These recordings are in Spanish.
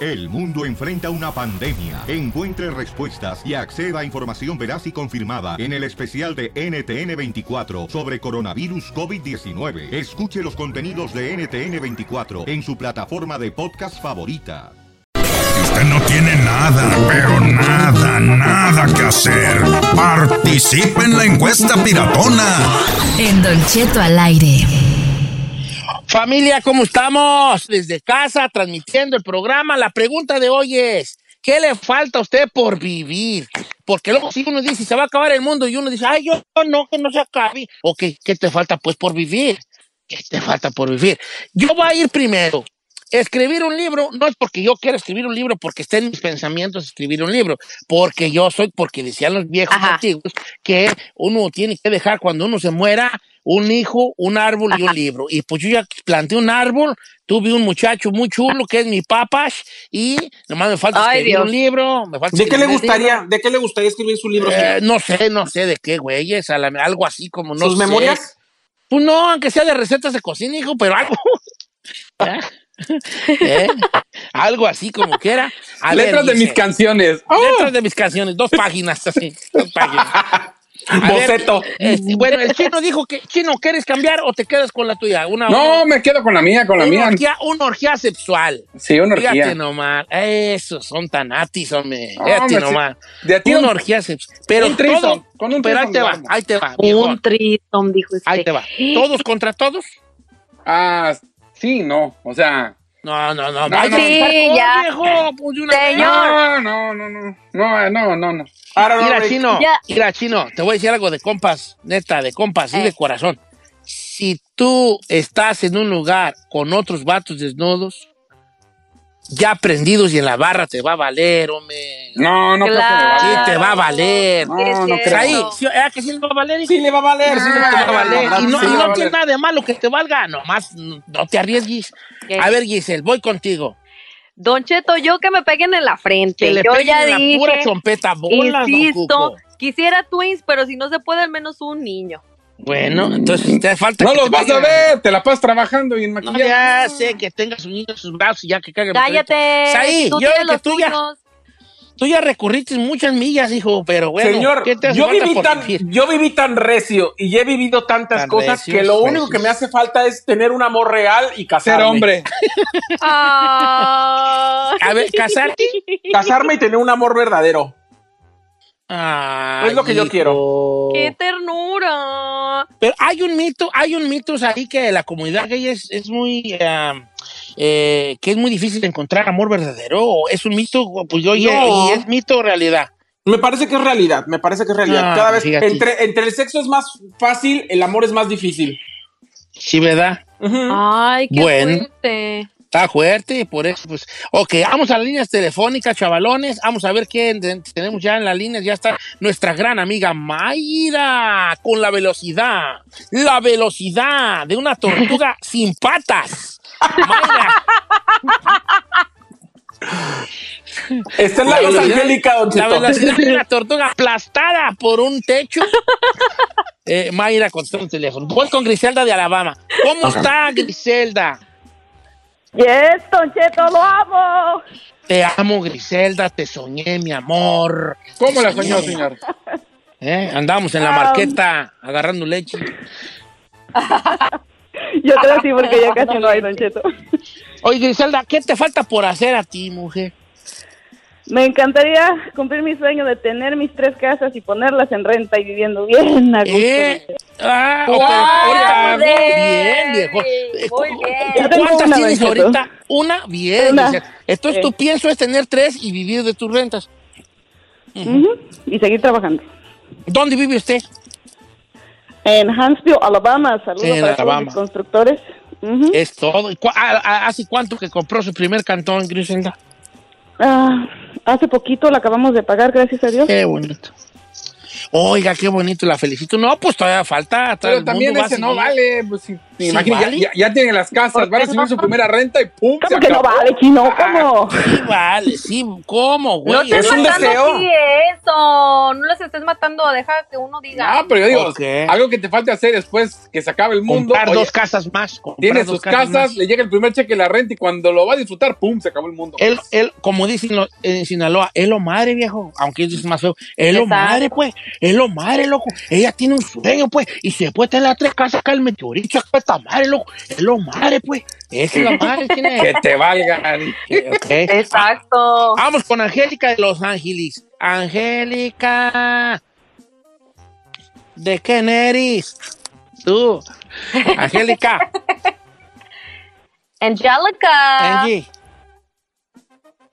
El mundo enfrenta una pandemia. Encuentre respuestas y acceda a información veraz y confirmada en el especial de NTN24 sobre coronavirus COVID-19. Escuche los contenidos de NTN24 en su plataforma de podcast favorita. Usted no tiene nada, pero nada, nada que hacer. Participe en la encuesta piratona. En Don Cheto al aire. Familia, ¿cómo estamos? Desde casa, transmitiendo el programa. La pregunta de hoy es, ¿qué le falta a usted por vivir? Porque luego si uno dice, se va a acabar el mundo, y uno dice, ay, yo no, que no se acabe. Ok, ¿qué te falta pues por vivir? ¿Qué te falta por vivir? Yo voy a ir primero. Escribir un libro no es porque yo quiera escribir un libro, porque esté en mis pensamientos escribir un libro, porque yo soy, porque decían los viejos antiguos, que uno tiene que dejar cuando uno se muera un hijo, un árbol y un libro. Y pues yo ya planté un árbol, tuve un muchacho muy chulo que es mi papá y nomás me falta Ay, escribir Dios. un libro. Me falta ¿De qué le gustaría, libro. de qué le gustaría escribir su libro? Eh, no sé, no sé de qué, güeyes, algo así como no ¿Sus sé. memorias? Pues no, aunque sea de recetas de cocina, hijo, pero algo. ¿Eh? ¿Eh? Algo así como quiera. A ver, Letras de dice, mis canciones. Letras de mis canciones, dos páginas así. Dos páginas. Ver, Boceto. este, bueno, el chino dijo que, chino, ¿quieres cambiar o te quedas con la tuya? Una, No, una, me quedo con la mía, con la una mía. orgía, una orgía sexual. Sí, una orgía. Fíjate nomás. Esos son tan atis, hombre. Fíjate hombre, nomás. De a ti una un- orgía sexual. Pero un todo. con un pero ahí te va, ahí te va. Un trisom, dijo usted. Ahí te va. ¿Todos contra todos? Ah, sí, no. O sea. No, no, no. No, no. Sí, ya. viejo, pues, una vez. No, no, no, no. No, no, no, no. Ahora, Mira, Rick. chino, Ya. mira, chino, te voy a decir algo de compas, neta, de compas, y Eh. de corazón. Si tú estás en un lugar con otros vatos desnudos, ya prendidos y en la barra te va a valer, hombre. No, no creo que me. Sí, te va a valer. No, no creo. Ahí, sí, ¿eh, que sí le va a valer? Sí, le va a valer. sí, te va a valer. Ah, Y no, sí y no tiene nada de malo que te valga, nomás no te arriesgues. ¿Qué? A ver, Giselle, voy contigo. Don Cheto, yo que me peguen en la frente. Que le yo peguen ya en la dije, pura chompeta, bola, insisto, quisiera twins, pero si no se puede, al menos un niño. Bueno, entonces te falta No que los te vas a ver. Te la pasas trabajando y en No, maquillaje. ya sé que tenga su niño en sus brazos y ya que caiga. Cállate. Tú yo que los tú ya-. Tú ya recurriste muchas millas, hijo, pero bueno. Señor, ¿qué te hace yo falta viví, por tan, vivir? yo viví tan recio y he vivido tantas Tan cosas recios, que lo único recios. que me hace falta es tener un amor real y Ser casarme. hombre. Ah. A ver, ¿casarte? Casarme y tener un amor verdadero. Ay, Es lo que yo quiero. ¡Qué ternura! Pero hay un mito, hay un mito ahí que la comunidad gay es, es muy, eh, eh, que es muy difícil de encontrar amor verdadero. ¿O ¿Es un mito? Pues yo, oye, No. ¿y es mito o realidad? Me parece que es realidad, me parece que es realidad. Ah, Cada vez, entre, entre el sexo es más fácil, el amor es más difícil. Sí, ¿verdad? Ay, qué Bueno. fuerte. Está fuerte, por eso, pues. Ok, vamos a las líneas telefónicas, chavalones. Vamos a ver qué en- tenemos ya en las líneas. Ya está nuestra gran amiga Mayra con la velocidad. La velocidad de una tortuga sin patas. Mayra, Está en la, luz angélica, Don la velocidad de una tortuga aplastada por un techo. Eh, Mayra contestó el teléfono. Voy con Griselda de Alabama. ¿Cómo está Griselda? Yes, Don Cheto, lo amo. Te amo, Griselda, te soñé, mi amor. ¿Cómo la soñó, señor? ¿Eh? Andamos en la marqueta agarrando leche. Yo creo sí, porque ya casi no hay, Don Cheto. Oye, Griselda, ¿qué te falta por hacer a ti, mujer? Me encantaría cumplir mi sueño de tener mis tres casas y ponerlas en renta y viviendo bien a gusto. ¿Eh? Ah, Wow, ok, ahorita, muy bien, viejo. Eh, Muy ¿cu- bien. Yo tengo ¿Cuántas tienes ahorita? Una, bien. Una. Entonces Sí. tu pienso es tener tres y vivir de tus rentas. Y seguir trabajando. ¿Dónde vive usted? En Huntsville, Alabama. Saludos En para todos Alabama. mis constructores. Ujú. Es todo. ¿Y cua- a- a- ¿Hace cuánto que compró su primer cantón, Griselda? Ah, hace poquito la acabamos de pagar, gracias a Dios. Qué bonito. Oiga, qué bonito, la felicito. No, pues todavía falta. Pero el también mundo va a ese no vale. Pues, sí, Sí vale. ya, ya tienen las casas, van a subir su primera renta y ¡pum! se ¿Cómo que no acabó. vale, chino? ¿Cómo? Sí, vale, sí. ¿Cómo, güey? No te Es un deseo. así eso. No las estés matando. Deja que uno diga. No, pero yo digo, algo que te falte hacer después que se acabe el mundo. comprar oye, dos casas más. dos sus casas, más. le llega el primer cheque de la renta y cuando lo va a disfrutar, ¡pum! Se acabó el mundo. Él, él, como dicen en Sinaloa, es lo madre, viejo. Aunque es más feo. Es lo madre, pues. Es lo madre, loco. Ella tiene un sueño, pues. Y se puede tener las tres casas acá el meteorito. acá Esta madre, loco. Es lo madre, pues. Esa es la madre. tiene. Que te valga. Ok. Exacto. Vamos con Angélica de Los Ángeles. Angélica. ¿De qué eres? Tú. Angélica. Angelica. Angie.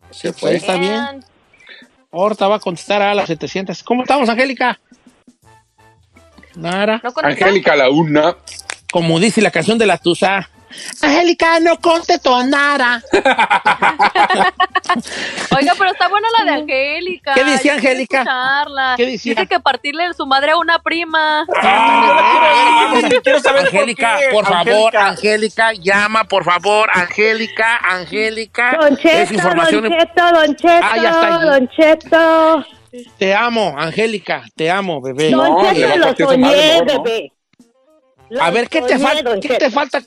Se puede, está bien. Ahorita va a contestar a las 700. ¿Cómo estamos, Angélica? Nara. ¿No? Angélica la una. Como dice la canción de la Tusa. Angélica no contestó nada. Oiga, pero está buena la de Angélica. ¿Qué decía Angélica? ¿Qué decía? Dice que partirle su madre a una prima. quiero saber Angélica, por favor, Angélica. Llama, por favor, Angélica, Angélica. Don Es Cheto, información. Don Cheto, Don Cheto, Ah, ya está ahí. Don Cheto. Te amo, Angélica, te amo, bebé. Don Cheto, lo soñé, bebé. A ver, ¿qué te falta? ¿Qué te falta?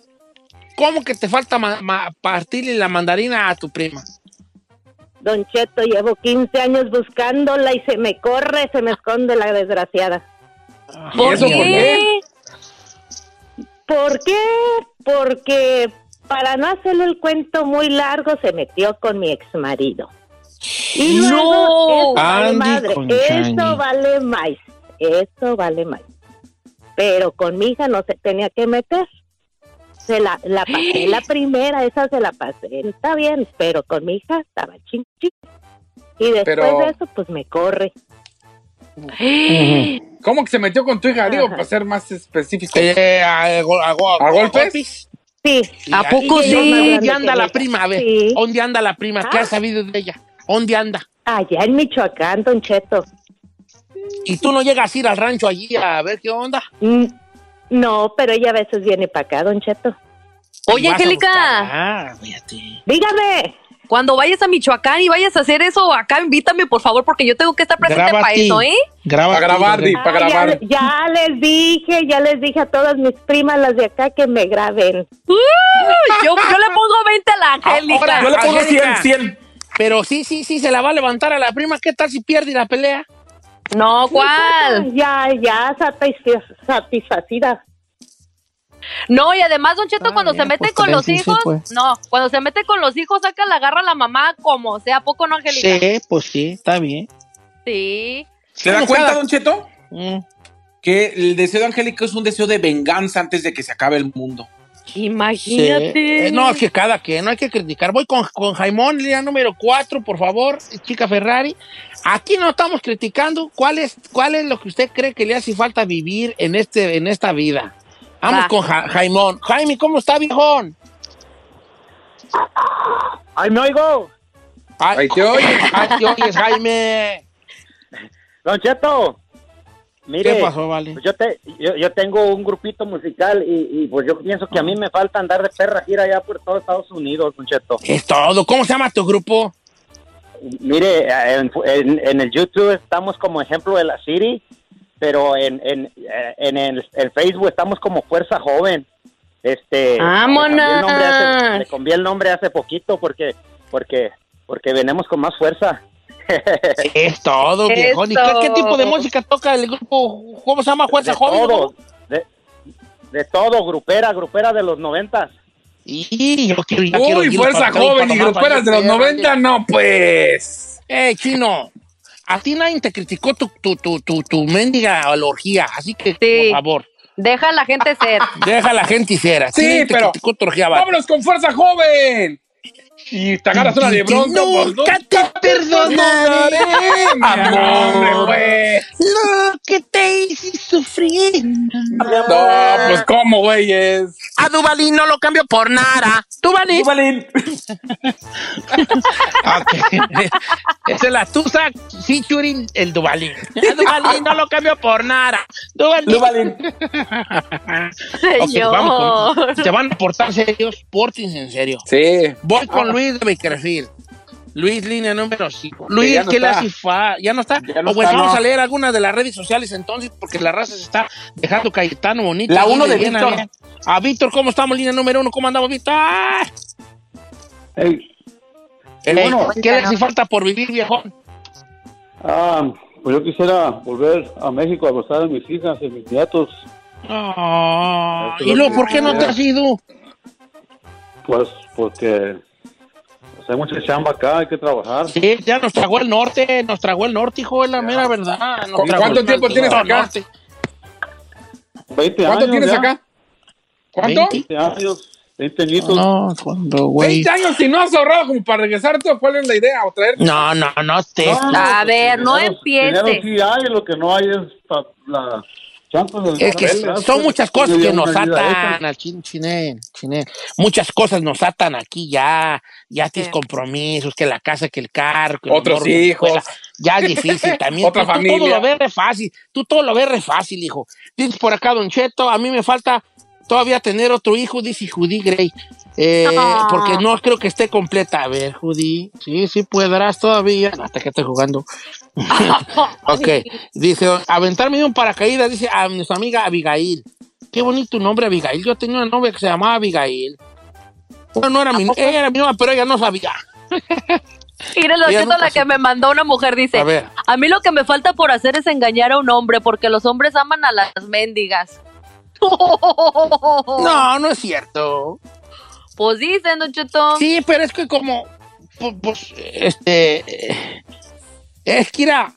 ¿Cómo que te falta ma- ma- partirle la mandarina a tu prima? Don Cheto, llevo 15 años buscándola y se me corre, se me esconde la desgraciada. ¿Y eso por qué? ¿Por qué? Porque para no hacerle el cuento muy largo se metió con mi ex marido. Y No. luego, eso vale madre, eso vale más, eso vale más. Pero con mi hija no se tenía que meter. Se la, la pasé la primera, esa se la pasé, está bien, pero con mi hija estaba ching ching. Y después Pero- de eso, pues me corre. ¿Cómo que se metió con tu hija? Digo, para ser más específico. Eh, a, a go- ¿A golpes? Sí, ¿A poco ¿Y sí? ¿Dónde anda la prima? A ver, Sí. ¿dónde anda la prima? ¿Qué Ah. has sabido de ella? ¿Dónde anda? allá en Michoacán, Don Cheto. ¿Y tú no llegas a ir al rancho allí a ver qué onda? Mm, No, pero ella a veces viene para acá, Don Cheto. Oye, Angélica, Ah, fíjate. Dígame. cuando vayas a Michoacán y vayas a hacer eso acá, invítame, por favor, porque yo tengo que estar presente para Grábate. eso, ¿eh? Graba Para grabar, Di, para Ah, ya, grabar. ya les dije, ya les dije a todas mis primas, las de acá, que me graben. Yo, yo le pongo 20 a la Angélica. Ahora, Yo le pongo Angélica. 100, 100. Pero sí, sí, sí, se la va a levantar a la prima. ¿Qué tal si pierde la pelea? No, ¿cuál? Ya, ya, satisf- satisfacida. No, y además, Don Cheto, Ah, cuando ya, se mete pues, con los hijos, pues. no, cuando se mete con los hijos, saca la agarra a la mamá como sea, ¿a poco no, Angélica? Sí, pues sí, está bien. Sí. ¿Se da cuenta, Don Cheto? Mm. Que el deseo de Angélica es un deseo de venganza antes de que se acabe el mundo. Sí. Imagínate. Eh, no, que cada quien, no hay que criticar. Voy con, con Jaimón, línea número 4, por favor, chica Ferrari. Aquí no estamos criticando cuál es, cuál es lo que usted cree que le hace falta vivir en, este, en esta vida. Vamos Va. con Ja- Jaimón. Jaime, ¿cómo está, viejón? ¡Ay, me oigo! Ay, Ahí te oyes. ay, te oyes, Jaime. Don Cheto, mire, ¿Qué pasó, vale? pues yo, te, yo, yo tengo un grupito musical y, y, pues yo pienso que a mí me falta andar de perra gira allá por todo Estados Unidos, Don Cheto. Es todo. ¿Cómo se llama tu grupo? Mire, en, en- en el YouTube estamos como ejemplo de la City, pero en, en, eh, en el en Facebook estamos como Fuerza Joven. Este, ¡Vámonos! le cambié el nombre hace- Le cambié el nombre hace poquito porque porque porque venimos con más fuerza. Es todo, viejón. ¿Y qué, tipo de música toca el grupo? ¿Cómo se llama? ¿Fuerza de Joven? todo, de, de todo, grupera, grupera de los noventas. Y yo quiero, ya quiero Uy, fuerza joven y gruperas de los 90, no, pues. Eh, chino, a ti nadie te criticó tu, tu, tu, tu, tu mendiga orgía, así que, por favor, Deja a la gente ser. deja a la gente ser. Sí, pero- criticó tu orgía, vale. ¡Vámonos con fuerza joven! Y te agarras una de bronco. pues, Nunca te perdonaré, amor, güey. Lo que te hice sufrir. No, pues cómo, güeyes. A Dubalín no lo cambio por nada. Dubalín. Dubalín. Ok. Esa es la Tusa featuring el Dubalín. A Dubalín no lo cambio por nada. Dubalín. Dubalín. Ok, Señor. vamos con- te van a portar serios, pórtense en serio. Sí. Voy con Luis de Bakerfield. Luis, línea número 5. Luis, no ¿qué le hace? ¿Ya no está? Ya no o pues está, vamos no. a leer algunas de las redes sociales entonces, porque la raza se está dejando Cayetano bonito. La uno de Víctor. A Víctor, ¿cómo estamos? Línea número uno, ¿cómo andamos, Víctor? Hey, Eh, bueno. ¿Qué le hace falta por vivir, viejón? ah, pues yo quisiera volver a México a gozar a mis hijas y mis nietos. Ah, Eso ¿Y luego lo por qué no te has ido? Pues porque hay mucha chamba acá, hay que trabajar. Sí, ya nos tragó el norte, nos tragó el norte, hijo, es la mera verdad. nos ¿Cu- tragó cuánto tiempo tienes acá? norte. 20 ¿Cuánto años tienes ya. acá? ¿Cuánto? 20. 20 años, 20 añitos. No, cuando, güey. 20 años si no has ahorrado como para regresarte. ¿Cuál es la idea? ¿O traer? No, no, no te. No, no, A pues, ver, no dinero- empiece. Dinero sí hay, lo que no hay es la Es que son muchas cosas que nos atan al chin, chiné, chiné. Muchas cosas nos atan aquí ya. Ya tienes Sí. compromisos, que la casa, que el carro, que el Otros la hijos. Ya es difícil también. Otra Tú- tú todo familia. lo ves re fácil. Tú todo lo ves re fácil, hijo. Dices por acá, Don Cheto, a mí me falta todavía tener otro hijo, dice Judy Gray. Eh. Porque no creo que esté completa. A ver, Judy. Sí, sí podrás todavía. Hasta que estoy jugando. Ok, dice, aventarme de un paracaídas, dice a nuestra amiga Abigail. Qué bonito nombre, Abigail. Yo tenía una novia que se llamaba Abigail. Bueno, no era mi, ella era mi novia, pero ella no sabía. Mire, lo siento, la que me mandó una mujer dice, A ver. a mí lo que me falta por hacer es engañar a un hombre porque los hombres aman a las mendigas. No, no es cierto. Pues dicen, Don Cheto. Sí, pero es que como, pu- pues, este, eh, es que era,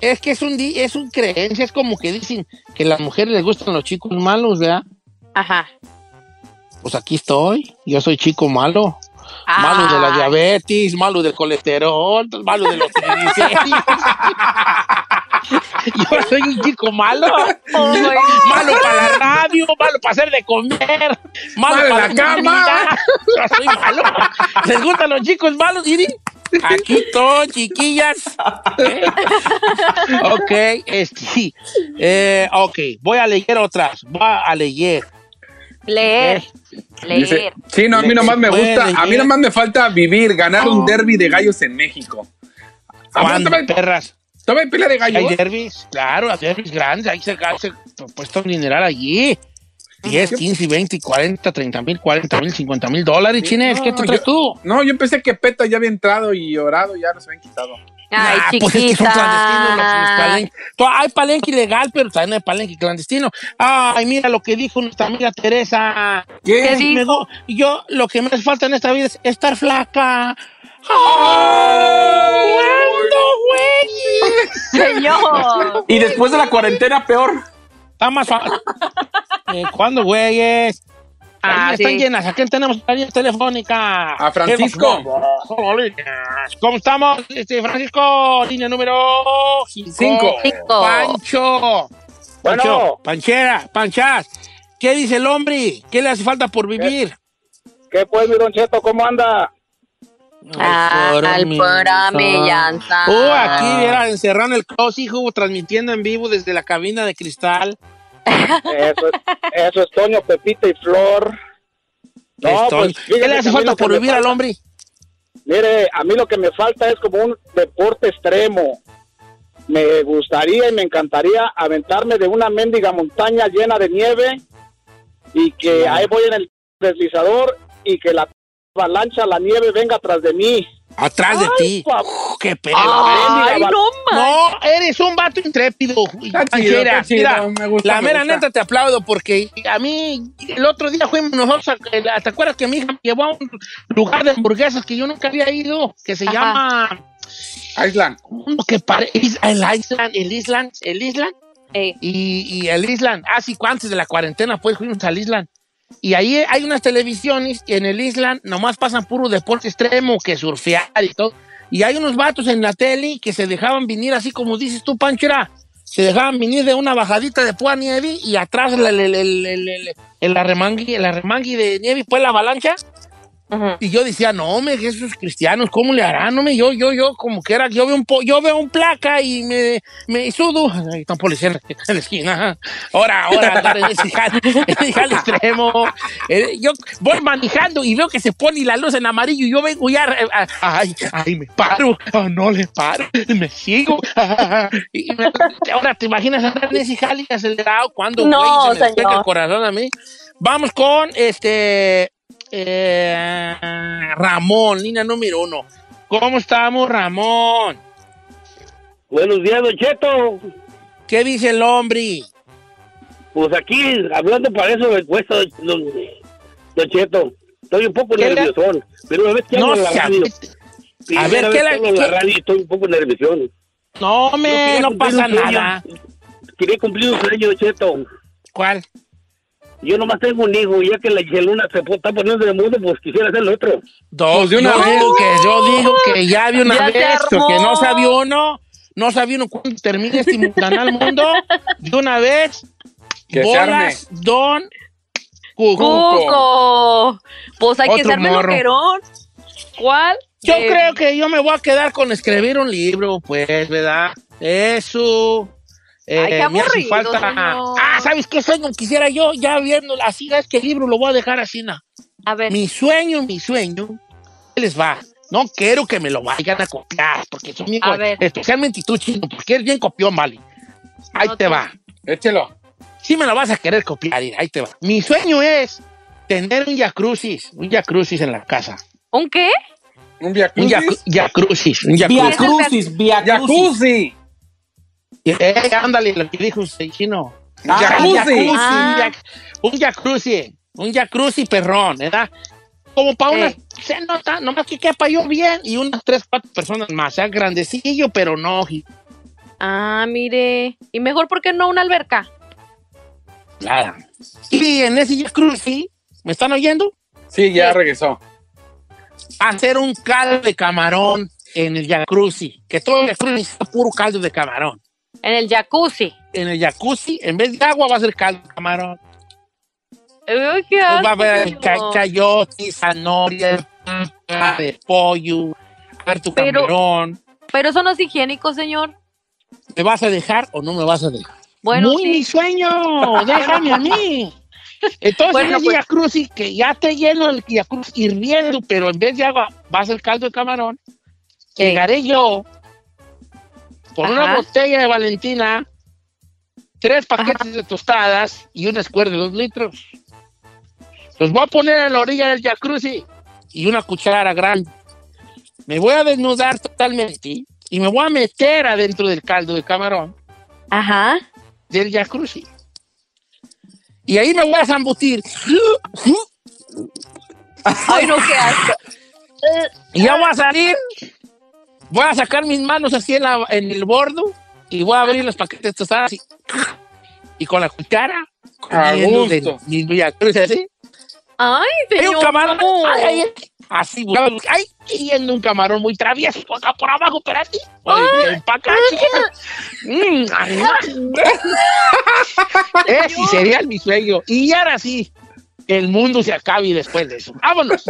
es que es un, di- es un creencia, es como que dicen que a las mujeres les gustan los chicos malos, ¿verdad? Ajá. Pues aquí estoy, yo soy chico malo. Malo de la diabetes, malo del colesterol, malo de los triglicéridos. Yo soy un chico malo. Oh, malo para la radio, malo para hacer de comer, malo para la cama. Yo soy malo. ¿Les gustan los chicos malos, Diri? Aquí estoy, chiquillas. ¿Eh? Ok, este, eh, ok, voy a leer otras. Voy a leer. Leer. Dice, Leer. sí, no, a mí nomás me gusta, a mí nomás me falta vivir, ganar un derby de gallos en México. ¿A ¿Cuándo, todavía- perras? ¿Todavía hay pelea de Hay gallos? derbis, claro, hay derbis grandes, ahí se se puesto un dineral allí. 10, 15, 20, 40, 30 mil, 40 mil, 50 mil dólares, chines, ¿qué te No, traes yo- tú? No, yo pensé que Peta ya había entrado y orado, ya nos habían quitado. Ay, Ah, pues es que son clandestinos los, palenques. Hay palenque ilegal, pero también hay palenque clandestino. Ay, mira lo que dijo nuestra amiga Teresa. ¿Qué Es- me dijo? yo, lo que me hace falta en esta vida es estar flaca. ¿Cuándo, güey? Señor. Y después de la cuarentena, peor. Está más fácil. Eh, ¿Cuándo, güeyes? Ah, están sí. llenas. ¿A quién tenemos en la línea telefónica? A Francisco. ¿Cómo estamos, este, Francisco? Línea número Cinco. Cinco. Pancho. Pancho. Bueno. Panchera, Panchas. ¿Qué dice el hombre? ¿Qué le hace falta por vivir? ¿Qué pues, mi Don Cheto? ¿Cómo anda? Al pura millanza. Oh, aquí era encerrado en el closet, hijo, transmitiendo en vivo desde la cabina de cristal. Eso, eso es Toño, Pepita y Flor. No, pues, ¿Qué le hace falta por vivir al hombre? Mire, a mí lo que me falta es como un deporte extremo. Me gustaría y me encantaría aventarme de una mendiga montaña llena de nieve y que ahí voy en el deslizador y que la avalancha, la nieve venga atrás de mí. Atrás de ti. Uf, ¡Qué pedo! Ay, no, man. No, eres un vato intrépido. Chido, mira, me gusta, la me mera gusta. neta te aplaudo porque a mí el otro día fuimos nosotros, a- ¿te acuerdas que mi hija me llevó a un lugar de hamburguesas que yo nunca había ido? Que se Ajá. llama Island. Uno que pare, el Island, el Island, el Island. Y, y el Island, así antes de la cuarentena, pues fuimos al Island. Y ahí hay unas televisiones y en el Island nomás pasan puro deporte extremo, que surfear y todo. Y hay unos vatos en la tele que se dejaban venir así como dices tú, Panchera. Se dejaban venir de una bajadita de pura nieve y atrás el, el, el, el arremangui de nieve, pues la avalancha. Y yo decía, no, me, esos cristianos, ¿cómo le harán? No, me, yo, yo, yo, como que era, yo veo un, po- yo veo un placa y me, me sudo. Ahí está un policía en la, en la esquina. Ahora, ahora, andar en ese jal, jal extremo. Eh, yo voy manejando y veo que se pone la luz en amarillo y yo vengo ya, eh, ah, ay, ay, me paro, Ah, no le paro, me sigo. Y me- ahora, ¿te imaginas andar en ese jal y acelerado cuando No, güey, se me señor. el corazón a mí? Vamos con este eh, Ramón, línea número uno. ¿Cómo estamos, Ramón? Buenos días, Don Cheto. ¿Qué dice el hombre? Pues aquí, hablando para eso de encuesta, Don, don Cheto. Estoy un poco ¿Qué le- nervioso. Pero una vez que No hablo en la radio. A ver, ¿qué la- en la radio estoy un poco nervioso. No, me, no pasa nada. Quería cumplir un sueño, Don Cheto. ¿Cuál? Yo nomás tengo un hijo, y ya que la Luna se está poniendo de mundo, pues quisiera hacer lo otro. Dos de una vez. Que yo digo que ya vi una Ya vez, que no sabía uno, no sabía uno cuándo termine este mundanal mundo. De una vez, Que bolas, don Cuco. Cuco. Pues hay que Otro ser morro. meloquerón. ¿Cuál? Yo Eh, creo que yo me voy a quedar con escribir un libro, pues, ¿verdad? Eso. Eh, Ay, qué me hace aburrido, falta. señor. Ah, ¿sabes qué sueño quisiera yo? Ya viendo así, es que el libro lo voy a dejar así, na. A ver. Mi sueño, mi sueño, ¿qué les va? No quiero que me lo vayan a copiar, porque son bien, A co- ver. especialmente tú, chino, porque eres bien copión, vale. Ahí te va. Échelo. Sí me lo vas a querer copiar, ahí te va. Mi sueño es tener un jacuzzi, un jacuzzi en la casa. ¿Un qué? ¿Un Un viacrucis? jacu- jacuzzi, un Via jacuzzi. Eh, ándale, lo que dijo usted, chino. Ah, jacuzzi. jacuzzi. un Ah. jac- Un jacuzzi, un jacuzzi perrón, ¿verdad? Como para unas, Eh. se nota, nomás que quepa yo bien y unas tres, cuatro personas más, o sea, grandecillo, pero no, Ah, mire. Y mejor, ¿por qué no una alberca? Claro. Y en ese jacuzzi, ¿me están oyendo? Sí, ya regresó. Hacer un caldo de camarón en el jacuzzi, que todo el jacuzzi sea puro caldo de camarón. En el jacuzzi. En el jacuzzi, en vez de agua, va a ser caldo de camarón. Uy, qué Pues va a haber señor. ca- chayote, zanahoria, de pollo, va a haber tu Pero- camarón. Pero eso no es higiénico, señor. ¿Me vas a dejar o no me vas a dejar? Bueno, Muy sí. mi sueño, déjame a mí. Entonces, Bueno, en el pues- jacuzzi, que ya esté lleno el jacuzzi hirviendo, pero en vez de agua va a ser caldo de camarón, llegaré yo por una botella de Valentina, tres paquetes de tostadas y una escuela de dos litros. Los voy a poner en la orilla del jacuzzi y una cuchara grande. Me voy a desnudar totalmente y me voy a meter adentro del caldo de camarón Ajá. del jacuzzi. Y ahí me voy a zambutir. Ay, no, qué asco. Y ya voy a salir. Voy a sacar mis manos así en, la- en el bordo y voy a abrir los paquetes tostadas y, y con la cuchara. A comiendo del- gusto. mi jacuzzi así. Ay, Hay un camarón. Ay. Así, ay, yendo un camarón muy travieso por acá por abajo, pa' acá, chiquita. Mm. Ese sería mi sueño. Y ahora sí, el mundo se acabe después de eso. Vámonos.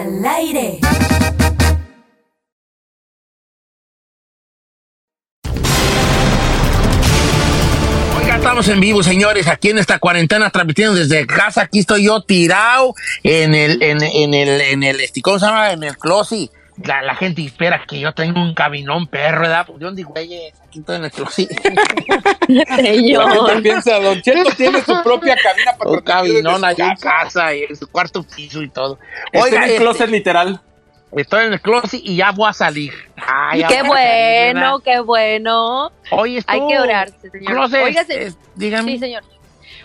Al aire. Estamos en vivo, señores, aquí en esta cuarentena, transmitiendo desde casa. Aquí estoy yo tirado en el, en, en el, en el, este, ¿cómo se llama? En el closet. La, la gente espera que yo tenga un cabinón perro, ¿verdad? Pues yo digo, güey, aquí estoy en el closet. La gente piensa, Don Cheto tiene su propia cabina para un cabinón ahí en casa. y en su cuarto piso y todo. Está Oiga, en el este, closet literal. Estoy en el closet y ya voy a salir. Ah, ya qué a salir, bueno, qué bueno. Oye, Hay que orarse, señor. Closet, Oiga, se- es- dígame. Sí, señor.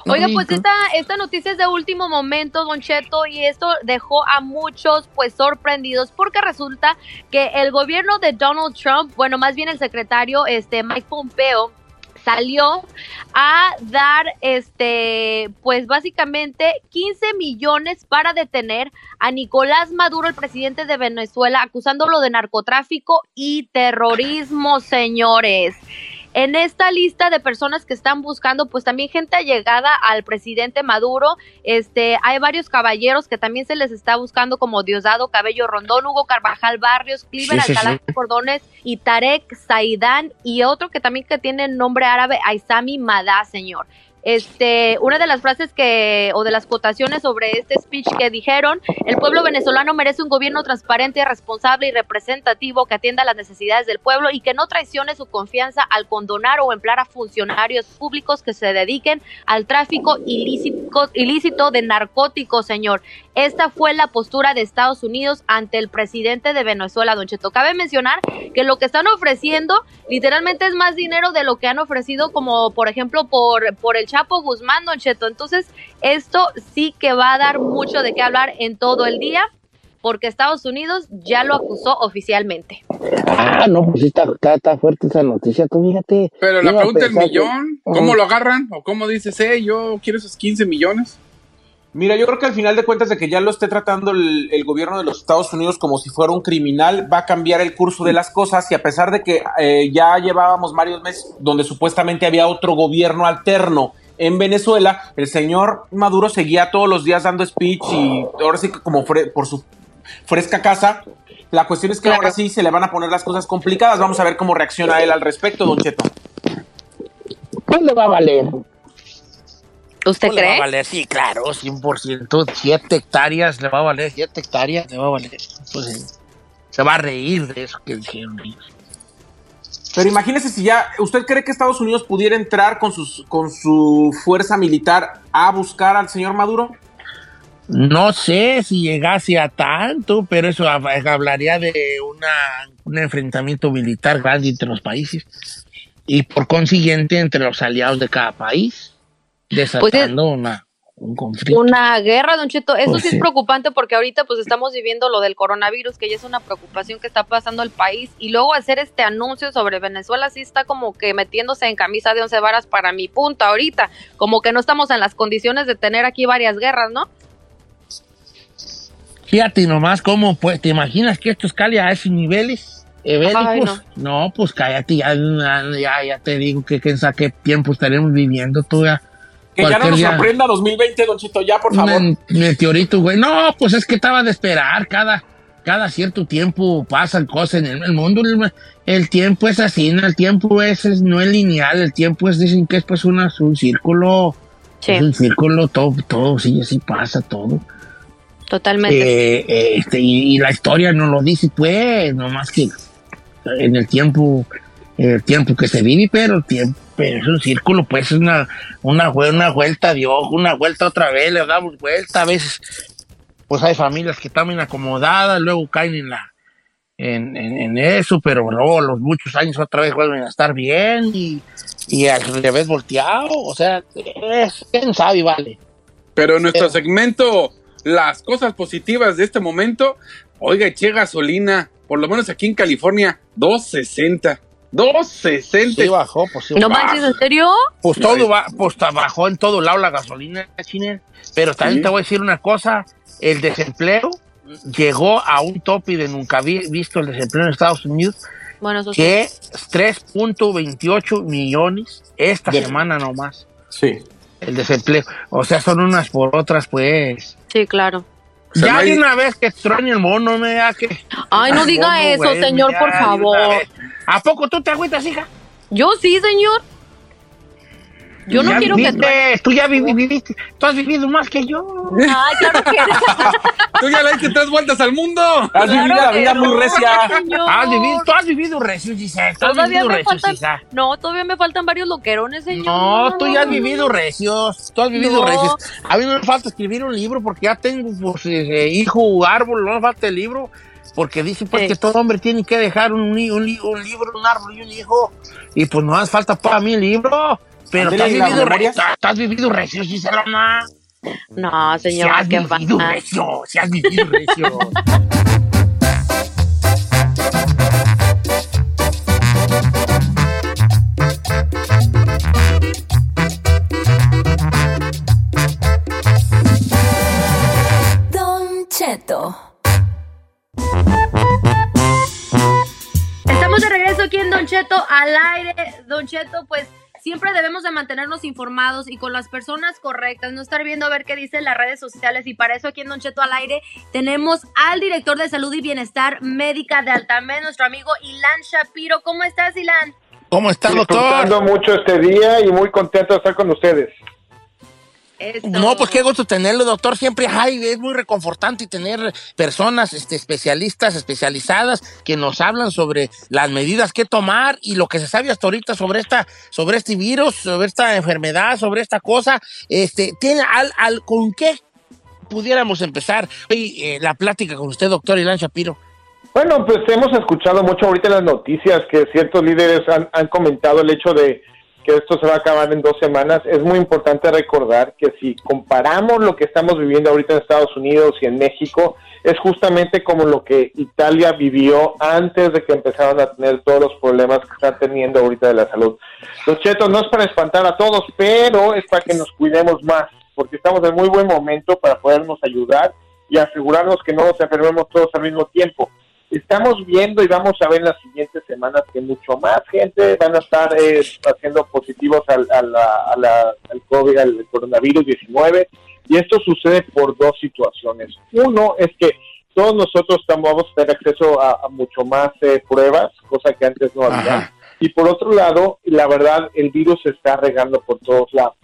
Oiga, pues esta, esta noticia es de último momento, Don Cheto, y esto dejó a muchos pues sorprendidos porque resulta que el gobierno de Donald Trump, bueno, más bien el secretario este Mike Pompeo salió a dar este pues básicamente 15 millones para detener a Nicolás Maduro, el presidente de Venezuela, acusándolo de narcotráfico y terrorismo, señores. En esta lista de personas que están buscando, pues también gente allegada al presidente Maduro, este, hay varios caballeros que también se les está buscando como Diosdado Cabello Rondón, Hugo Carvajal Barrios, Cliver Sí, sí, Alcalá sí. Cordones y Tarek Saidán y otro que también que tiene nombre árabe, Aizami Madá, señor. Este, una de las frases que, o de las cotaciones sobre este speech que dijeron, el pueblo venezolano merece un gobierno transparente, responsable y representativo que atienda las necesidades del pueblo y que no traicione su confianza al condonar o emplear a funcionarios públicos que se dediquen al tráfico ilícito, ilícito de narcóticos, señor. Esta fue la postura de Estados Unidos ante el presidente de Venezuela, Don Cheto. Cabe mencionar que lo que están ofreciendo literalmente es más dinero de lo que han ofrecido como por ejemplo por, por el Chapo Guzmán, Don Cheto. Entonces esto sí que va a dar mucho de qué hablar en todo el día porque Estados Unidos ya lo acusó oficialmente. Ah, no, pues sí está, está, está fuerte esa noticia, tú fíjate. Pero la pregunta del que- millón, ¿cómo lo agarran? ¿O cómo dices, eh, yo quiero esos 15 millones? Mira, yo creo que al final de cuentas de que ya lo esté tratando el, el gobierno de los Estados Unidos como si fuera un criminal, va a cambiar el curso de las cosas y a pesar de que eh, ya llevábamos varios meses donde supuestamente había otro gobierno alterno en Venezuela, el señor Maduro seguía todos los días dando speech y ahora sí que como fre- por su fresca casa. La cuestión es que ahora sí se le van a poner las cosas complicadas. Vamos a ver cómo reacciona él al respecto, Don Cheto. ¿Cuál le va a valer? ¿Usted ¿Cuál le va cree? a valer? Sí, claro, 100%. 7 hectáreas le va a valer, 7 hectáreas le va a valer. Pues, sí. se va a reír de eso que dijeron. Pero imagínese si ya, ¿usted cree que Estados Unidos pudiera entrar con, sus, con su fuerza militar a buscar al señor Maduro? No sé si llegase a tanto, pero eso hab- hablaría de una, un enfrentamiento militar grande entre los países y por consiguiente entre los aliados de cada país, desatando una, un conflicto. Una guerra, Don Cheto. Eso Pues sí, sí. es preocupante porque ahorita pues estamos viviendo lo del coronavirus, que ya es una preocupación que está pasando el país. Y luego hacer este anuncio sobre Venezuela sí está como que metiéndose en camisa de once varas para mi punto ahorita. Como que no estamos en las condiciones de tener aquí varias guerras, ¿no? Fíjate nomás cómo, pues, ¿te imaginas que esto escale a esos niveles? Ay, no. pues cállate, ya, ya, ya te digo que quién sabe qué tiempo estaremos viviendo tú ya. Que ya no nos día- sorprenda 2020, Don Chito, ya, por favor. Un meteorito, güey. No, pues es que estaba de esperar. Cada, cada cierto tiempo pasan cosas en el, el mundo. El, el tiempo es así, ¿no? el tiempo es, es- no es lineal. El tiempo es, dicen que es pues una, un círculo. Es un círculo, todo, todo, sí, así pasa todo. Totalmente. Eh, eh, este, y, y la historia no lo dice, pues, nomás que en el tiempo, el tiempo que se vive, pero el tiempo, pero es un círculo, pues, es una, una, una vuelta de ojo, una vuelta otra vez, le damos vuelta, a veces, pues hay familias que están bien acomodadas, luego caen en la, en, en, en eso, pero luego los muchos años otra vez vuelven a estar bien y, y al revés volteado, o sea, es, quién sabe, vale. Pero en nuestro segmento, las cosas positivas de este momento, oiga, eché gasolina, por lo menos aquí en California, 260. 260. Sí bajó, pues sí No bajó. manches, ¿en serio? Pues todo va, pues bajó en todo lado la gasolina, Chiner. Pero también Sí. te voy a decir una cosa, el desempleo llegó a un tope de nunca vi- visto el desempleo en Estados Unidos, Bueno, eso sí. que es 3.28 millones esta De- semana nomás, Sí. el desempleo. O sea, son unas por otras, pues. Sí, claro. sea, ya no hay- de una vez que extraño el mono, me da que... Ay, no diga Mono, eso, güey, señor, por favor. ¿A poco tú te agüitas, hija? Yo sí, señor. Yo no Ya quiero que... viviste, Tú ya vivi- viviste, tú has vivido más que yo. Ay, claro que Tú ya le diste tres vueltas al mundo. Has vivido la vida muy recia. señor. Has vivido, tú has vivido recio, Giselle. Tú has Todavía vivido me recio, faltan... No, todavía me faltan varios loquerones, señor. No, tú ya has vivido recios. Tú has vivido No. recios. A mí no me falta escribir un libro porque ya tengo, pues, eh, hijo, árbol, no me falta el libro. Porque dice pues Sí. que todo hombre tiene que dejar un, un, un libro, un árbol y un hijo, y pues no hace falta para mí el libro. Pero te has ¿y las vivido, te has vivido recio. No, Se señor, has qué vivido pasa. recio, se has vivido recio. Don Cheto. Aquí en Don Cheto al aire. Don Cheto, pues siempre debemos de mantenernos informados y con las personas correctas, no estar viendo a ver qué dicen las redes sociales y para eso aquí en Don Cheto al aire tenemos al director de salud y bienestar médica de Altamed, nuestro amigo Ilan Shapiro. ¿Cómo estás, Ilan? ¿Cómo está, Disfrutando doctor? mucho este día y muy contento de estar con ustedes. No, pues qué gusto tenerlo, doctor. Siempre ay, es muy reconfortante tener personas este, especialistas, especializadas, que nos hablan sobre las medidas que tomar y lo que se sabe hasta ahorita sobre esta, sobre este virus, sobre esta enfermedad, sobre esta cosa. Este, tiene al, al, ¿con qué pudiéramos empezar hoy eh, la plática con usted, doctor Ilan Shapiro? Bueno, pues hemos escuchado mucho ahorita en las noticias que ciertos líderes han, han comentado el hecho de que esto se va a acabar en dos semanas. Es muy importante recordar que si comparamos lo que estamos viviendo ahorita en Estados Unidos y en México, es justamente como lo que Italia vivió antes de que empezaron a tener todos los problemas que están teniendo ahorita de la salud. Los chetos no es para espantar a todos, pero es para que nos cuidemos más, porque estamos en muy buen momento para podernos ayudar y asegurarnos que no nos enfermemos todos al mismo tiempo estamos viendo y vamos a ver en las siguientes semanas que mucho más gente van a estar eh, haciendo positivos al, a la- a la- al COVID, al coronavirus 19 y esto sucede por dos situaciones. Uno es que todos nosotros estamos, vamos a tener acceso a, a mucho más eh, pruebas, cosa que antes no había. Y por otro lado, la verdad, el virus se está regando por todos lados.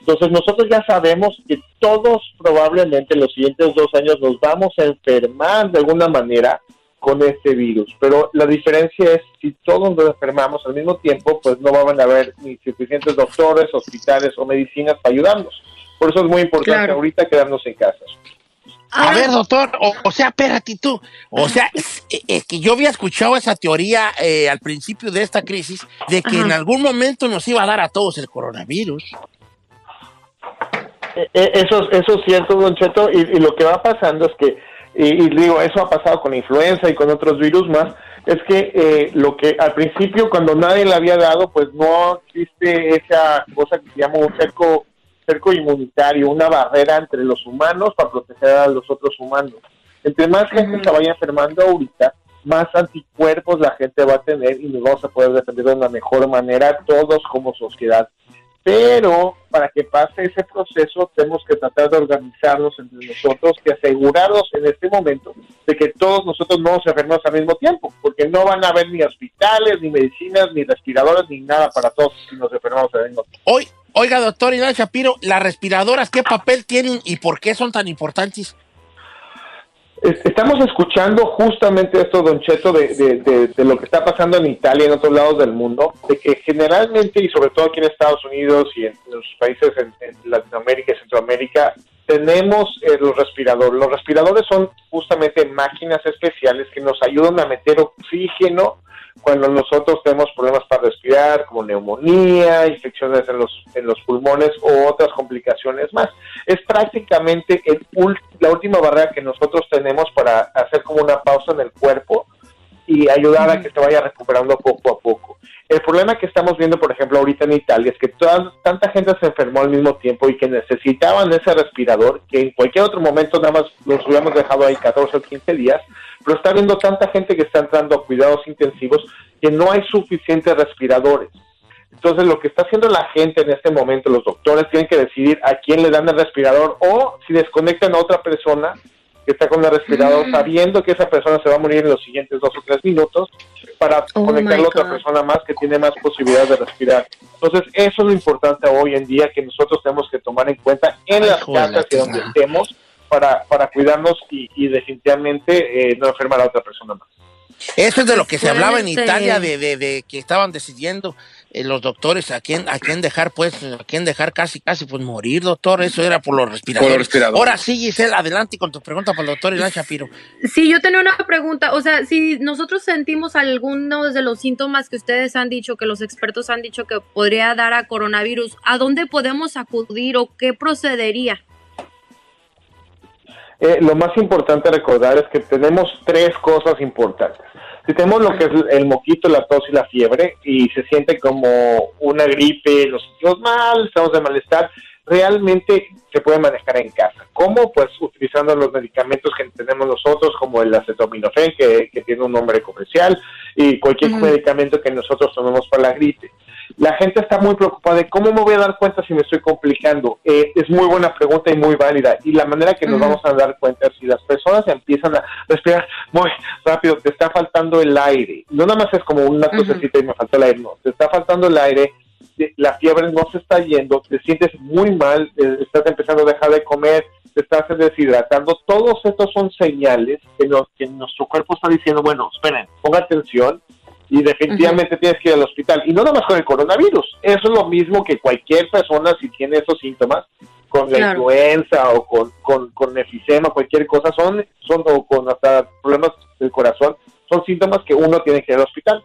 Entonces nosotros ya sabemos que todos probablemente en los siguientes dos años nos vamos a enfermar de alguna manera con este virus. Pero la diferencia es si todos nos enfermamos al mismo tiempo, pues no van a haber ni suficientes doctores, hospitales o medicinas para ayudarnos. Por eso es muy importante Claro. ahorita quedarnos en casa. A ver, doctor, o, o sea, espérate tú. O sea, es, es que yo había escuchado esa teoría eh, al principio de esta crisis de que Ajá. en algún momento nos iba a dar a todos el coronavirus. Eh, eh, Eso, eso es cierto, Don Cheto, y, y lo que va pasando es que, y, y digo, eso ha pasado con la influenza y con otros virus más, es que eh, lo que al principio, cuando nadie le había dado, pues no existe esa cosa que se llama un cerco, cerco inmunitario, una barrera entre los humanos para proteger a los otros humanos. Entre más gente se vaya enfermando ahorita, más anticuerpos la gente va a tener y nos vamos a poder defender de una mejor manera todos como sociedad. Pero para que pase ese proceso tenemos que tratar de organizarnos entre nosotros y asegurarnos en este momento de que todos nosotros no nos enfermemos al mismo tiempo, porque no van a haber ni hospitales, ni medicinas, ni respiradores, ni nada para todos si nos enfermamos al mismo tiempo. Hoy, oiga, doctor Ilan Shapiro, las respiradoras, ¿qué papel tienen y por qué son tan importantes? Es- Estamos escuchando justamente esto, Don Cheto, de, de- de- de lo que está pasando en Italia y en otros lados del mundo, de que generalmente, y sobre todo aquí en Estados Unidos y en los países en, en Latinoamérica y Centroamérica, tenemos eh, los respiradores. Los respiradores son justamente máquinas especiales que nos ayudan a meter oxígeno cuando nosotros tenemos problemas para respirar, como neumonía, infecciones en los, en los pulmones o otras complicaciones más. Es prácticamente el la última barrera que nosotros tenemos para hacer como una pausa en el cuerpo y ayudar a que se vaya recuperando poco a poco. El problema que estamos viendo, por ejemplo, ahorita en Italia es que tanta gente se enfermó al mismo tiempo y que necesitaban ese respirador, que en cualquier otro momento nada más los hubiéramos dejado ahí 14 o 15 días, pero está viendo tanta gente que está entrando a cuidados intensivos que no hay suficientes respiradores. Entonces, lo que está haciendo la gente en este momento, los doctores tienen que decidir a quién le dan el respirador o si desconectan a otra persona que está con el respirador, Mm. sabiendo que esa persona se va a morir en los siguientes dos o tres minutos, para Oh, conectarlo a otra persona más que tiene más posibilidades de respirar. Entonces, eso es lo importante hoy en día que nosotros tenemos que tomar en cuenta en Ay, las la casas y donde estemos para, para cuidarnos y, y definitivamente eh, no enfermar a otra persona más. Eso es de lo que se hablaba en. Italia, de, de- de que estaban decidiendo. Eh, los doctores a quién, a quién dejar, pues, a quién dejar casi, casi, pues morir, doctor. Eso era por los respiradores. Por los respiradores. Ahora sí, Giselle, adelante con tu pregunta para el doctor Iván Shapiro. Sí, yo tenía una pregunta. O sea, si nosotros sentimos algunos de los síntomas que ustedes han dicho, que los expertos han dicho que podría dar a coronavirus, ¿a dónde podemos acudir o qué procedería? Eh, lo más importante recordar es que tenemos tres cosas importantes. Si tenemos lo que es el moquito, la tos y la fiebre y se siente como una gripe, nos sentimos mal, estamos de malestar, realmente se puede manejar en casa. ¿Cómo? Pues utilizando los medicamentos que tenemos nosotros, como el acetaminofén, que, que tiene un nombre comercial, y cualquier medicamento que nosotros tomemos para la gripe. La gente está muy preocupada de cómo me voy a dar cuenta si me estoy complicando. Eh, es muy buena pregunta y muy válida. Y la manera que nos vamos a dar cuenta es si las personas empiezan a respirar muy rápido, te está faltando el aire. No nada más es como una tosecita y me falta el aire, no. Te está faltando el aire, te- la fiebre no se está yendo, te sientes muy mal, eh, estás empezando a dejar de comer, te estás deshidratando. Todos estos son señales que, nos- que nuestro cuerpo está diciendo, bueno, esperen, ponga atención y definitivamente tienes que ir al hospital. Y no nada más con el coronavirus, eso es lo mismo que cualquier persona si tiene esos síntomas, con la Claro. influenza o con, con, con efisema, cualquier cosa, son, son o con hasta problemas del corazón, son síntomas que uno tiene que ir al hospital.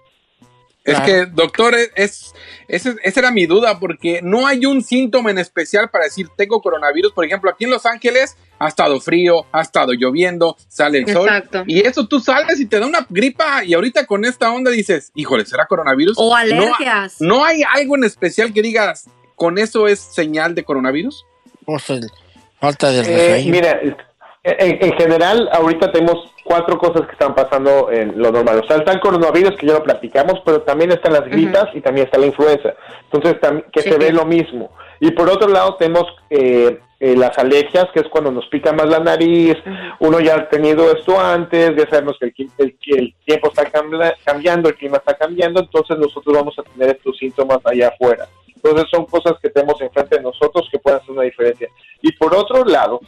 Es que, doctor, es, ese- esa era mi duda, porque no hay un síntoma en especial para decir tengo coronavirus. Por ejemplo, aquí en Los Ángeles ha estado frío, ha estado lloviendo, sale el Exacto. sol. Y eso tú sales y te da una gripa. Y ahorita con esta onda dices, híjole, ¿será coronavirus? O No- alergias. No, hay algo en especial que digas, con eso es señal de coronavirus? Pues falta de Eh, mira, en, en general, ahorita tenemos cuatro cosas que están pasando en lo normal. O sea, está el coronavirus, que ya lo platicamos, pero también están las gripas y también está la influenza. Entonces, que Sí, se ve lo mismo. Y por otro lado, tenemos eh, eh, las alergias, que es cuando nos pica más la nariz. Uno ya ha tenido esto antes, ya sabemos que el, el- el tiempo está cambia- cambiando, el clima está cambiando, entonces nosotros vamos a tener estos síntomas allá afuera. Entonces, son cosas que tenemos enfrente de nosotros que pueden hacer una diferencia. Y por otro lado,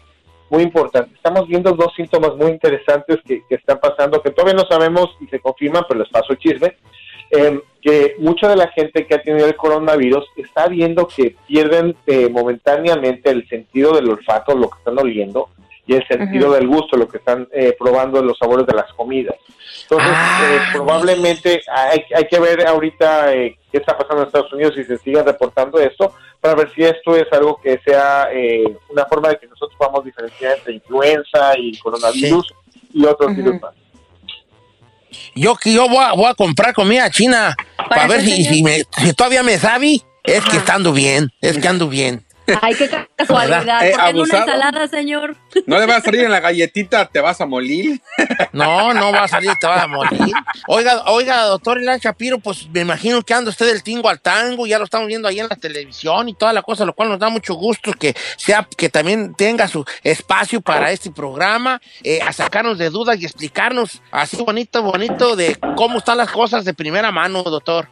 muy importante. Estamos viendo dos síntomas muy interesantes que, que están pasando, que todavía no sabemos y se confirman, pero les paso el chisme, eh, que mucha de la gente que ha tenido el coronavirus está viendo que pierden eh, momentáneamente el sentido del olfato, lo que están oliendo, y el sentido del gusto, lo que están eh, probando los sabores de las comidas. Entonces, eh, probablemente hay, hay que ver ahorita eh, qué está pasando en Estados Unidos y se sigue reportando esto para ver si esto es algo que sea eh, una forma de que nosotros podamos diferenciar entre influenza y coronavirus y otros virus más. Yo que yo voy a, voy a comprar comida china para ver si, si me- si todavía me sabe. Es que está ando bien, es que ando bien. Ay, qué casualidad. Eh, ¿Por qué no una ensalada, señor? No le va a salir en la galletita, te vas a morir. No, no va a salir, te vas a morir. Oiga, oiga, doctor Ilan Shapiro, pues me imagino que anda usted del tingo al tango, ya lo estamos viendo ahí en la televisión y toda la cosa, lo cual nos da mucho gusto que sea, que también tenga su espacio para este programa, eh, a sacarnos de dudas y explicarnos así bonito, bonito de cómo están las cosas de primera mano, doctor.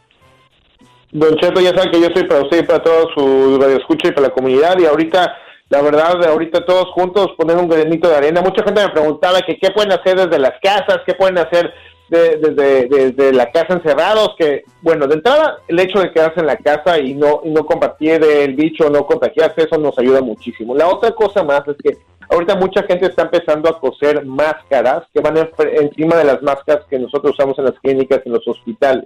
Don Cheto, ya saben que yo estoy para usted y para todo su radio escucha y para la comunidad y ahorita, la verdad, ahorita todos juntos poner un granito de arena. Mucha gente me preguntaba que qué pueden hacer desde las casas, qué pueden hacer de- desde, desde la casa encerrados, que, bueno, de entrada, el hecho de quedarse en la casa y no, y no compartir el bicho, no contagiarse, eso nos ayuda muchísimo. La otra cosa más es que ahorita mucha gente está empezando a coser máscaras que van en- encima de las máscaras que nosotros usamos en las clínicas, en los hospitales.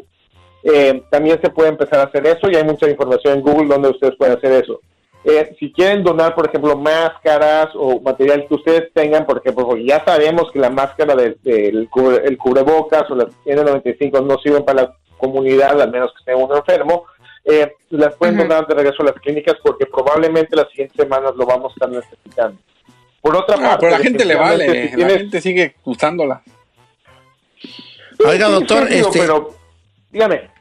Eh, también se puede empezar a hacer eso y hay mucha información en Google donde ustedes pueden hacer eso. Eh, si quieren donar, por ejemplo, máscaras o material que ustedes tengan, por ejemplo, porque ya sabemos que la máscara del del cubre- el cubrebocas o las N95 no sirven para la comunidad, al menos que esté uno enfermo, eh, las pueden donar de regreso a las clínicas porque probablemente las siguientes semanas lo vamos a estar necesitando. Por otra Ah, parte, pero la gente le vale, si la tienes- gente sigue usándola. Oiga, doctor, sí, digo, este... pero dígame.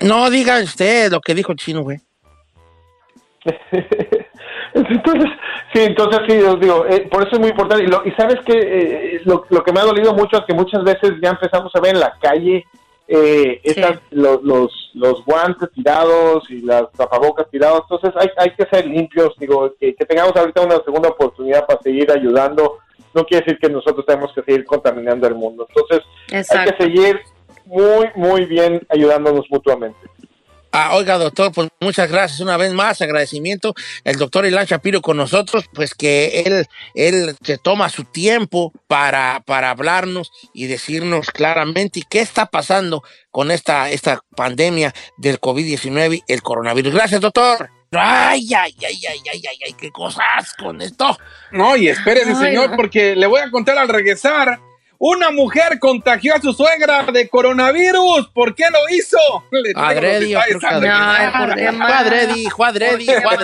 No, diga usted lo que dijo el chino, güey. Entonces, sí, entonces sí, os digo, eh, por eso es muy importante. Y, lo- y sabes que lo, lo que me ha dolido mucho es que muchas veces ya empezamos a ver en la calle eh, esas- lo- los, los guantes tirados y las tapabocas tirados. Entonces hay, hay que ser limpios, digo, que, que tengamos ahorita una segunda oportunidad para seguir ayudando. No quiere decir que nosotros tenemos que seguir contaminando el mundo. Entonces hay que seguir muy, muy bien ayudándonos mutuamente. Ah, oiga, doctor, pues muchas gracias una vez más, agradecimiento. El doctor Ilan Shapiro con nosotros, pues que él, él se toma su tiempo para, para hablarnos y decirnos claramente qué está pasando con esta, esta pandemia del COVID-19, el coronavirus. Gracias, doctor. Ay, ay, ay, ay, ay, ay, ay, qué cosas con esto. No, y espérese, Ay, señor, no. porque le voy a contar al regresar. Una mujer contagió a su suegra de coronavirus. ¿Por qué lo hizo? Le Adredi, adredi. regresar. Fue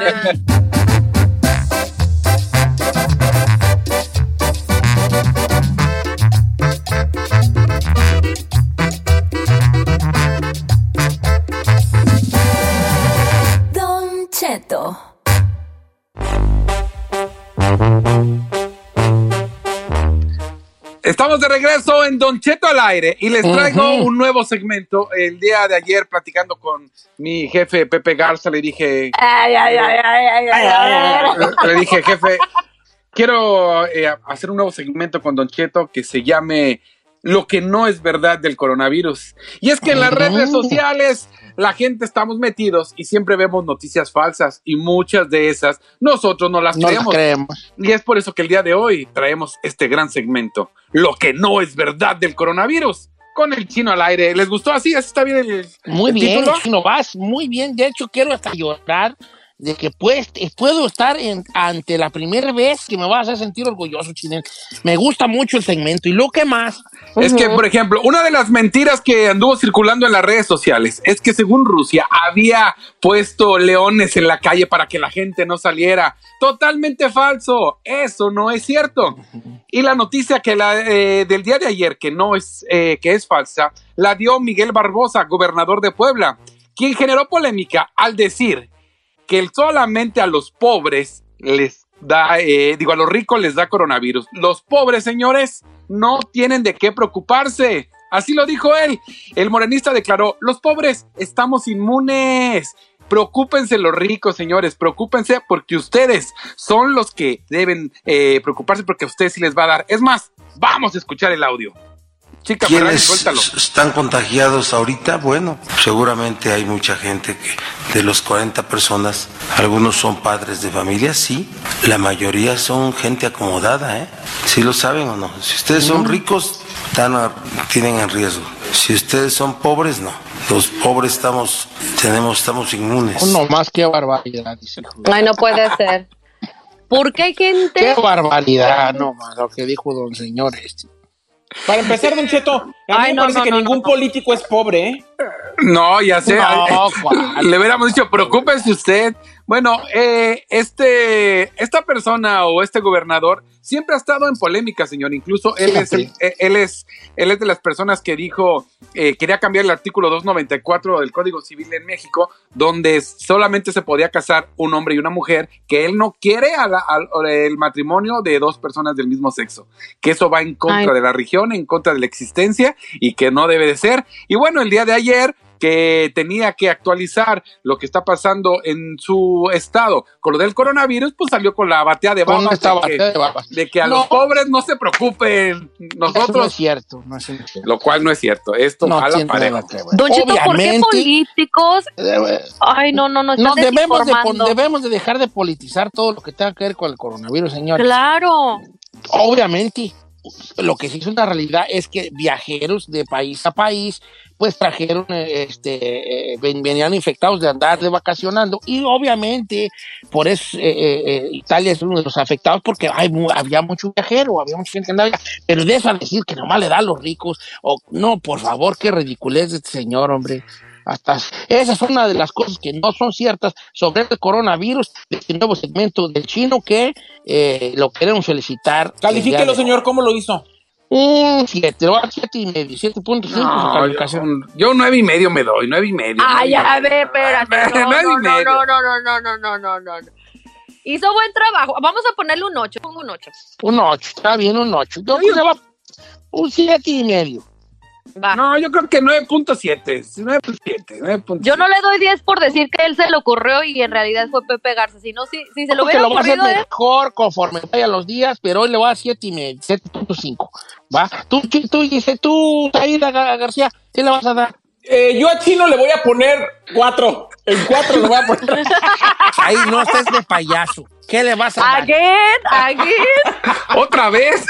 Estamos de regreso en Don Cheto al aire y les traigo Ujú. un nuevo segmento. El día de ayer, platicando con mi jefe Pepe Garza, le dije, Ay, ay, ay, ay, ay, ay, ay. le dije, jefe, quiero eh, hacer un nuevo segmento con Don Cheto que se llame Lo que no es verdad del coronavirus. Y es que en las redes sociales la gente estamos metidos y siempre vemos noticias falsas y muchas de esas nosotros no las No las creemos. creemos. Y es por eso que el día de hoy traemos este gran segmento, Lo que no es verdad del coronavirus. Con el chino al aire. ¿Les gustó así? ¿Así está bien el, Muy el bien, título? Chino, vas muy bien. De hecho, quiero hasta llorar de que pues, eh, puedo estar en- ante la primera vez que me vas a hacer sentir orgulloso, Chinel. Me gusta mucho el segmento. ¿Y lo que más? Es que, por ejemplo, una de las mentiras que anduvo circulando en las redes sociales es que según Rusia había puesto leones en la calle para que la gente no saliera. Totalmente falso. Eso no es cierto. Y la noticia que la, eh, del día de ayer, que no es, eh, que es falsa, la dio Miguel Barbosa, gobernador de Puebla, quien generó polémica al decir que solamente a los pobres les da, eh, digo, a los ricos les da coronavirus. Los pobres, señores, no tienen de qué preocuparse. Así lo dijo él. El morenista declaró, los pobres estamos inmunes. Preocúpense los ricos, señores, preocúpense porque ustedes son los que deben eh, preocuparse porque a ustedes sí les va a dar. Es más, vamos a escuchar el audio. Chica, ¿Quiénes están contagiados ahorita? Bueno, seguramente hay mucha gente que de los 40 personas, algunos son padres de familia, sí. La mayoría son gente acomodada, ¿eh? ¿Sí lo saben o no? Si ustedes son ricos, están a- tienen en riesgo. Si ustedes son pobres, no. Los pobres estamos, tenemos, estamos inmunes. No más, qué barbaridad. dice. Ay, no puede ser. ¿Por qué hay gente? Qué barbaridad, no más, lo que dijo don señor este. Para empezar, Don Cheto, a mí Ay, me no, parece no, que no, ningún político es pobre, ¿eh? No, ya sé. Le hubiéramos dicho, preocúpese usted. Bueno, eh, este, esta persona o este gobernador siempre ha estado en polémica, señor. Incluso él es, el- eh, él es, él es de las personas que dijo, eh, quería cambiar el artículo 294 del Código Civil en México, donde solamente se podía casar un hombre y una mujer, que él no quiere a la- al- el matrimonio de dos personas del mismo sexo, que eso va en contra Ay. de la región, en contra de la existencia y que no debe de ser. Y bueno, el día de ayer que tenía que actualizar lo que está pasando en su estado con lo del coronavirus, pues salió con la batea de babas esta de, que, batea de babas. de que a No. los pobres no se preocupen, Eso no es nosotros, cierto, no es cierto. lo cual no es cierto, esto No nada que ver. Don Cheto, ¿por qué Obviamente, políticos? eh, Ay, no, no, no, No, debemos de, debemos de dejar de politizar todo lo que tenga que ver con el coronavirus, señores. Claro. Obviamente, lo que sí es una realidad es que viajeros de país a país, pues trajeron, eh, este, eh, ven- venían infectados de andar de vacacionando y obviamente por eso eh, Italia es uno de los afectados porque hay, había mucho viajero, había mucha gente que andaba, pero de eso a decir que nomás le da a los ricos, o no, por favor, qué ridiculez este señor, hombre. Hasta esa es una de las cosas que no son ciertas sobre el coronavirus de este nuevo segmento del chino que eh, lo queremos felicitar. Califíquelo, señor, ¿cómo lo hizo? Un 7, le voy a dar 7 y medio, 7.5 su No, calificación. yo, yo nueve y medio me doy, nueve y medio. Ay, a ver, espérate. No, no, no, no, no, no, no, no, no, no, no. Hizo buen trabajo. Vamos a ponerle un 8. Pongo un 8. Un 8, está bien, un 8. Yo a- un 7 y medio. Va. No, yo creo que 9.7, 9.7, 9.7. Yo no le doy 10 por decir que él se le ocurrió y en realidad fue Pepe Garza. Si no, si, si se lo hubiera lo va a hacer ocurrido, ¿eh? mejor conforme vayan los días, pero hoy le voy a dar 7 y medio, 7.5. ¿Va? Tú, tú, tú, dice, tú, Aida García, ¿qué le vas a dar? Eh, yo a Chino le voy a poner Cuatro. En cuatro lo voy a poner. Ahí no estés de payaso. ¿Qué le vas a dar? Again, again. ¿Otra vez?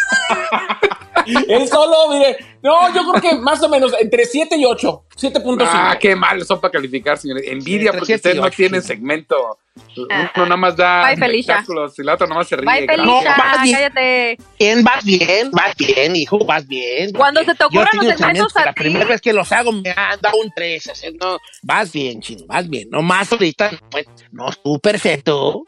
Él solo, mire. No, yo creo que más o menos entre 7 y 8. 7.5. Ah, qué mal son para calificar, señores. Envidia Entre porque ustedes no tienen segmento. Uno nada más da Bye, espectáculos y la otra nada más se ríe. Bye. Felicia. vas bien. cállate. Bien, vas bien, vas bien, hijo, vas bien. Cuando se te ocurran los segmentos a La primera vez que los hago me han dado un 3. así, no, vas bien, chino, vas bien. Nomás ahorita, pues, no estuvo perfecto.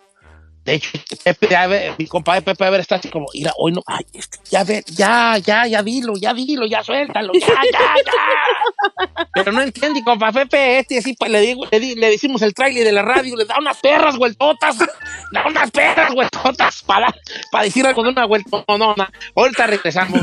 De hecho, Pepe, ver, mi compadre Pepe a ver está así como, mira, hoy no, ay, este, ya ver, ya, ya, ya dilo, ya dilo, ya suéltalo, ya, ya, ya. Pero no entiende, compa Pepe, este así, pues le digo, le, di- le decimos el trailer de la radio, le da unas perras vueltotas, da unas perras vueltotas para, para decir algo de una vuelta. No, no, no. Ahorita regresamos.